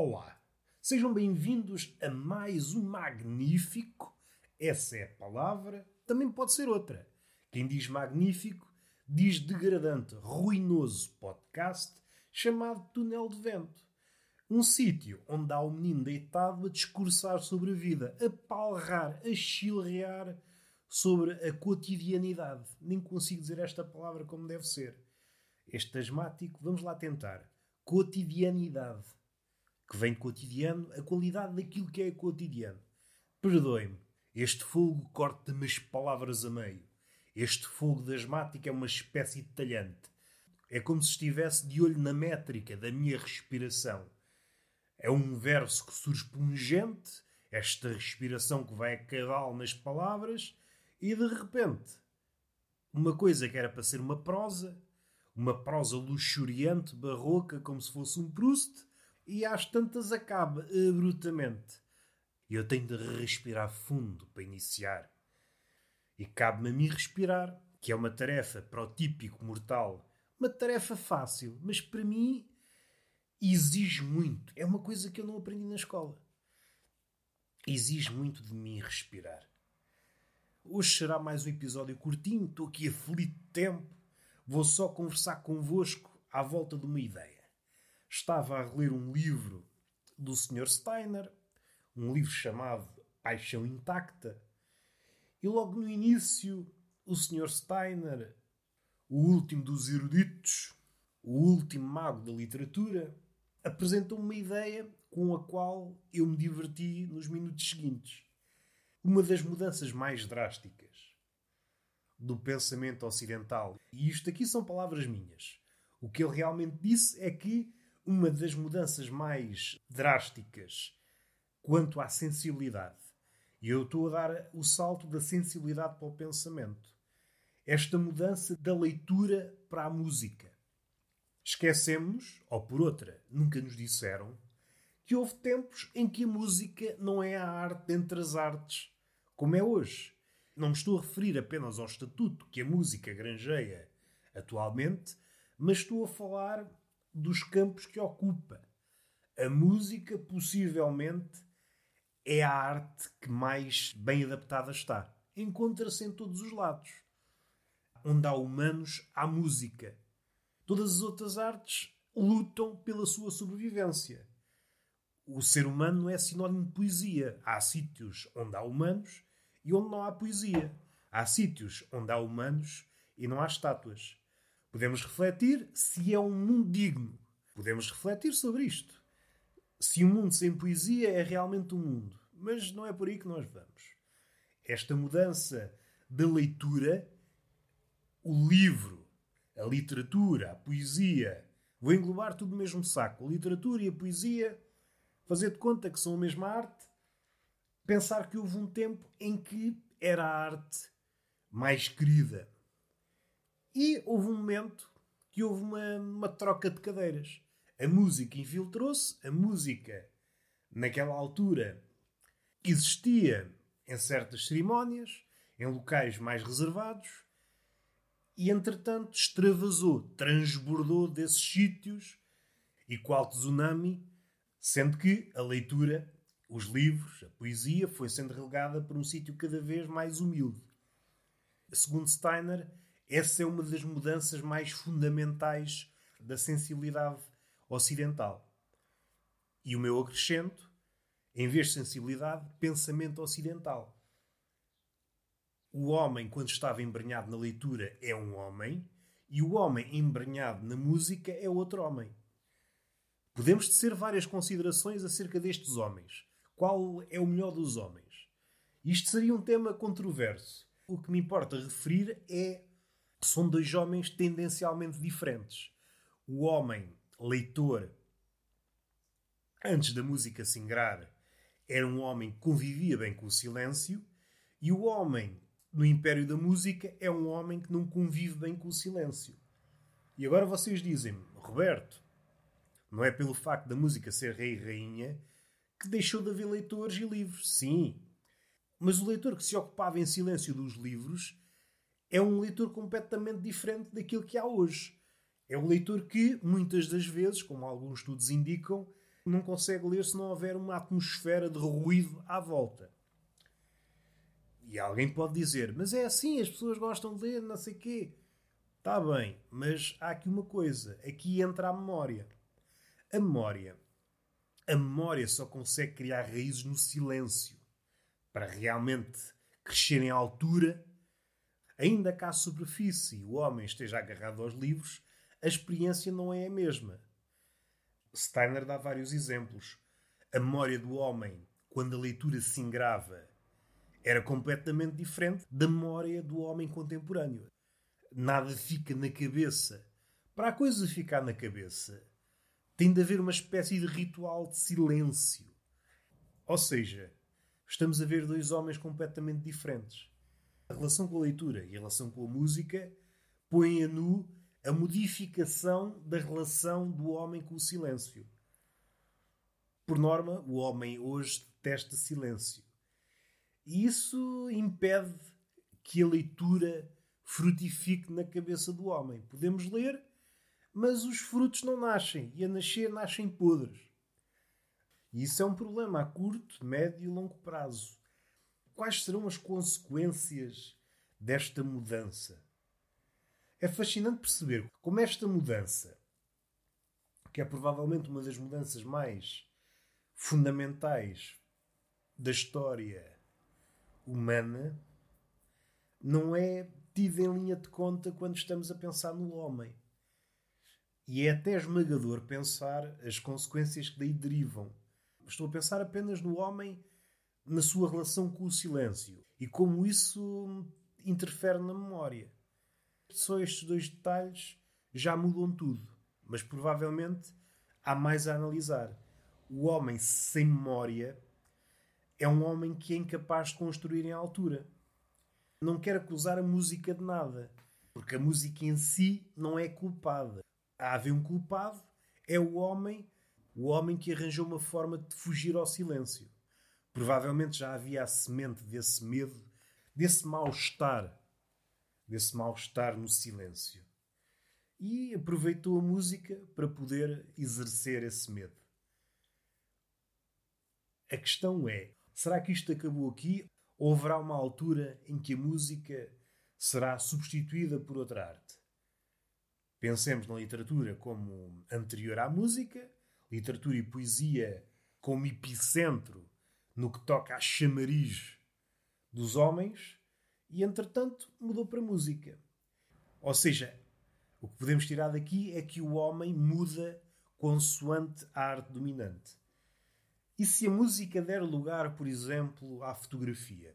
Olá, sejam bem-vindos a mais um magnífico, essa é a palavra, também pode ser outra. Quem diz magnífico diz degradante, ruinoso podcast chamado Túnel de Vento. Um sítio onde há um menino deitado a discursar sobre a vida, a palrar, a chilrear sobre a cotidianidade. Nem consigo dizer esta palavra como deve ser. Este asmático, vamos lá tentar. Cotidianidade. Que vem cotidiano, a qualidade daquilo que é cotidiano. Perdoe-me, este fogo corta-me as palavras a meio. Este fogo asmático é uma espécie de talhante. É como se estivesse de olho na métrica da minha respiração. É um verso que surge pungente, esta respiração que vai a cabal nas palavras, e de repente, uma coisa que era para ser uma prosa, uma prosa luxuriante, barroca, como se fosse um Proust, e às tantas acaba abruptamente. E eu tenho de respirar fundo para iniciar. E cabe-me a mim respirar, que é uma tarefa para o típico mortal. Uma tarefa fácil, mas para mim exige muito. É uma coisa que eu não aprendi na escola. Exige muito de mim respirar. Hoje será mais um episódio curtinho, estou aqui aflito de tempo. Vou só conversar convosco à volta de uma ideia. Estava a ler um livro do Sr. Steiner, um livro chamado Paixão Intacta, e logo no início o Sr. Steiner, o último dos eruditos, o último mago da literatura, apresentou uma ideia com a qual eu me diverti nos minutos seguintes. Uma das mudanças mais drásticas do pensamento ocidental, e isto aqui são palavras minhas. O que ele realmente disse é que uma das mudanças mais drásticas quanto à sensibilidade, e eu estou a dar o salto da sensibilidade para o pensamento, esta mudança da leitura para a música. Esquecemos, ou por outra, nunca nos disseram, que houve tempos em que a música não é a arte entre as artes, como é hoje. Não me estou a referir apenas ao estatuto que a música granjeia atualmente, mas estou a falar dos campos que ocupa. A música, possivelmente, é a arte que mais bem adaptada está. Encontra-se em todos os lados. Onde há humanos, há música. Todas as outras artes lutam pela sua sobrevivência. O ser humano não é sinónimo de poesia. Há sítios onde há humanos e onde não há poesia. Há sítios onde há humanos e não há estátuas. Podemos refletir se é um mundo digno. Podemos refletir sobre isto. Se um mundo sem poesia é realmente um mundo. Mas não é por aí que nós vamos. Esta mudança da leitura, o livro, a literatura, a poesia, vou englobar tudo no mesmo saco. A literatura e a poesia, fazer de conta que são a mesma arte, pensar que houve um tempo em que era a arte mais querida. E houve um momento que houve uma, uma troca de cadeiras. A música infiltrou-se, a música, naquela altura, existia em certas cerimónias, em locais mais reservados, e entretanto extravasou, transbordou desses sítios e qual tsunami, sendo que a leitura, os livros, a poesia foi sendo relegada para um sítio cada vez mais humilde. Segundo Steiner, essa é uma das mudanças mais fundamentais da sensibilidade ocidental. E o meu acrescento, em vez de sensibilidade, pensamento ocidental. O homem, quando estava embrenhado na leitura, é um homem, e o homem embrenhado na música é outro homem. Podemos tecer várias considerações acerca destes homens. Qual é o melhor dos homens? Isto seria um tema controverso. O que me importa referir é são dois homens tendencialmente diferentes. O homem leitor, antes da música se ingrar, era um homem que convivia bem com o silêncio, e o homem no Império da Música é um homem que não convive bem com o silêncio. E agora vocês dizem-me, Roberto, não é pelo facto da música ser rei e rainha que deixou de haver leitores e livros. Sim. Mas o leitor que se ocupava em silêncio dos livros é um leitor completamente diferente daquilo que há hoje. É um leitor que, muitas das vezes, como alguns estudos indicam, não consegue ler se não houver uma atmosfera de ruído à volta. E alguém pode dizer, mas é assim, as pessoas gostam de ler, não sei quê. Está bem, mas há aqui uma coisa. Aqui entra a memória. A memória. A memória só consegue criar raízes no silêncio. Para realmente crescer em altura, ainda que à superfície o homem esteja agarrado aos livros, a experiência não é a mesma. Steiner dá vários exemplos. A memória do homem, quando a leitura se engrava, era completamente diferente da memória do homem contemporâneo. Nada fica na cabeça. Para a coisa ficar na cabeça, tem de haver uma espécie de ritual de silêncio. Ou seja, estamos a ver dois homens completamente diferentes. A relação com a leitura e a relação com a música põem a nu a modificação da relação do homem com o silêncio. Por norma, o homem hoje detesta silêncio. E isso impede que a leitura frutifique na cabeça do homem. Podemos ler, mas os frutos não nascem, e a nascer nascem podres. E isso é um problema a curto, médio e longo prazo. Quais serão as consequências desta mudança? É fascinante perceber como esta mudança, que é provavelmente uma das mudanças mais fundamentais da história humana não é tida em linha de conta quando estamos a pensar no homem. E é até esmagador pensar as consequências que daí derivam. Estou a pensar apenas no homem na sua relação com o silêncio e como isso interfere na memória. Só estes dois detalhes já mudam tudo, mas provavelmente há mais a analisar. O homem sem memória é um homem que é incapaz de construir em altura. Não quer acusar a música de nada, porque a música em si não é culpada. Há haver um culpado, é o homem, o homem que arranjou uma forma de fugir ao silêncio. Provavelmente já havia a semente desse medo, desse mal-estar, desse mal-estar no silêncio. E aproveitou a música para poder exercer esse medo. A questão é: Será que isto acabou aqui? Ou haverá uma altura em que a música será substituída por outra arte? Pensemos na literatura como anterior à música, literatura e poesia como epicentro no que toca à chamariz dos homens, e entretanto mudou para a música. Ou seja, o que podemos tirar daqui é que o homem muda consoante a arte dominante. E se a música der lugar, por exemplo, à fotografia?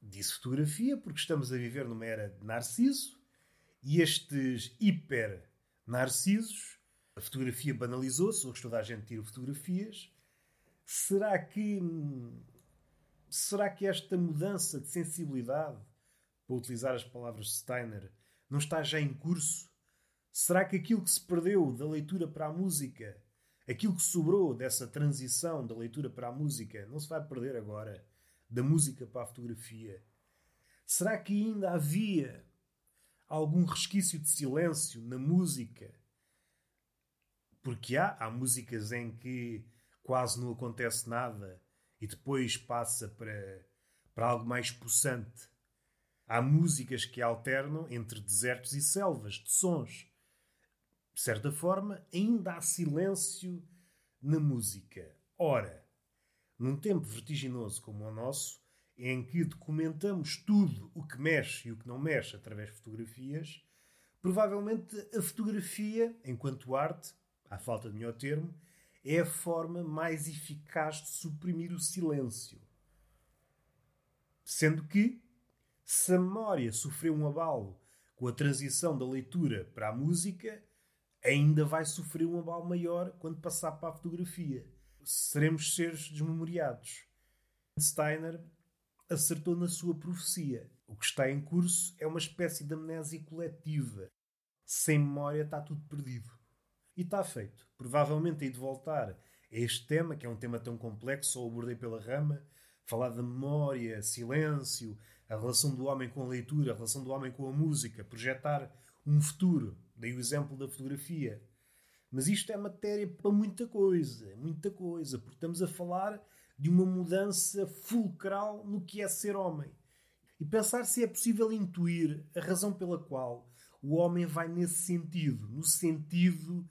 Disse fotografia porque estamos a viver numa era de narciso e estes hiper narcisos, a fotografia banalizou-se, hoje toda a gente tira fotografias. Será que será que esta mudança de sensibilidade, para utilizar as palavras de Steiner, não está já em curso? Será que aquilo que se perdeu da leitura para a música aquilo que sobrou dessa transição da leitura para a música não se vai perder agora, da música para a fotografia? Será que ainda havia algum resquício de silêncio na música? Porque há, há músicas em que quase não acontece nada e depois passa para, para algo mais possante. Há músicas que alternam entre desertos e selvas de sons de certa forma, ainda há silêncio na música. Ora, num tempo vertiginoso como o nosso, em que documentamos tudo o que mexe e o que não mexe através de fotografias, provavelmente a fotografia, enquanto arte, à falta de melhor termo, é a forma mais eficaz de suprimir o silêncio. Sendo que, se a memória sofreu um abalo com a transição da leitura para a música, ainda vai sofrer um abalo maior quando passar para a fotografia. Seremos seres desmemoriados. Steiner acertou na sua profecia. O que está em curso é uma espécie de amnésia coletiva. Sem memória está tudo perdido. E está feito. Provavelmente hei de voltar a este tema, que é um tema tão complexo, só abordei pela rama, falar da memória, silêncio, a relação do homem com a leitura, a relação do homem com a música, projetar um futuro Dei o exemplo da fotografia. Mas isto é matéria para muita coisa, muita coisa, porque estamos a falar de uma mudança fulcral no que é ser homem. E pensar se é possível intuir a razão pela qual o homem vai nesse sentido, no sentido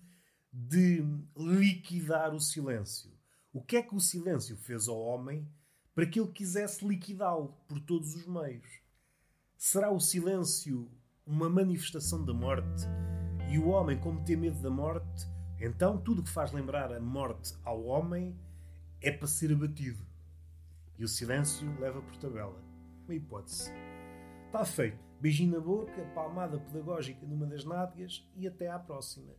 de liquidar o silêncio. O que é que o silêncio fez ao homem para que ele quisesse liquidá-lo por todos os meios? Será o silêncio uma manifestação da morte? E o homem, como tem medo da morte, então tudo que faz lembrar a morte ao homem é para ser abatido. E o silêncio leva por tabela. Uma hipótese. Está feito. Beijinho na boca, palmada pedagógica numa das nádegas e até à próxima.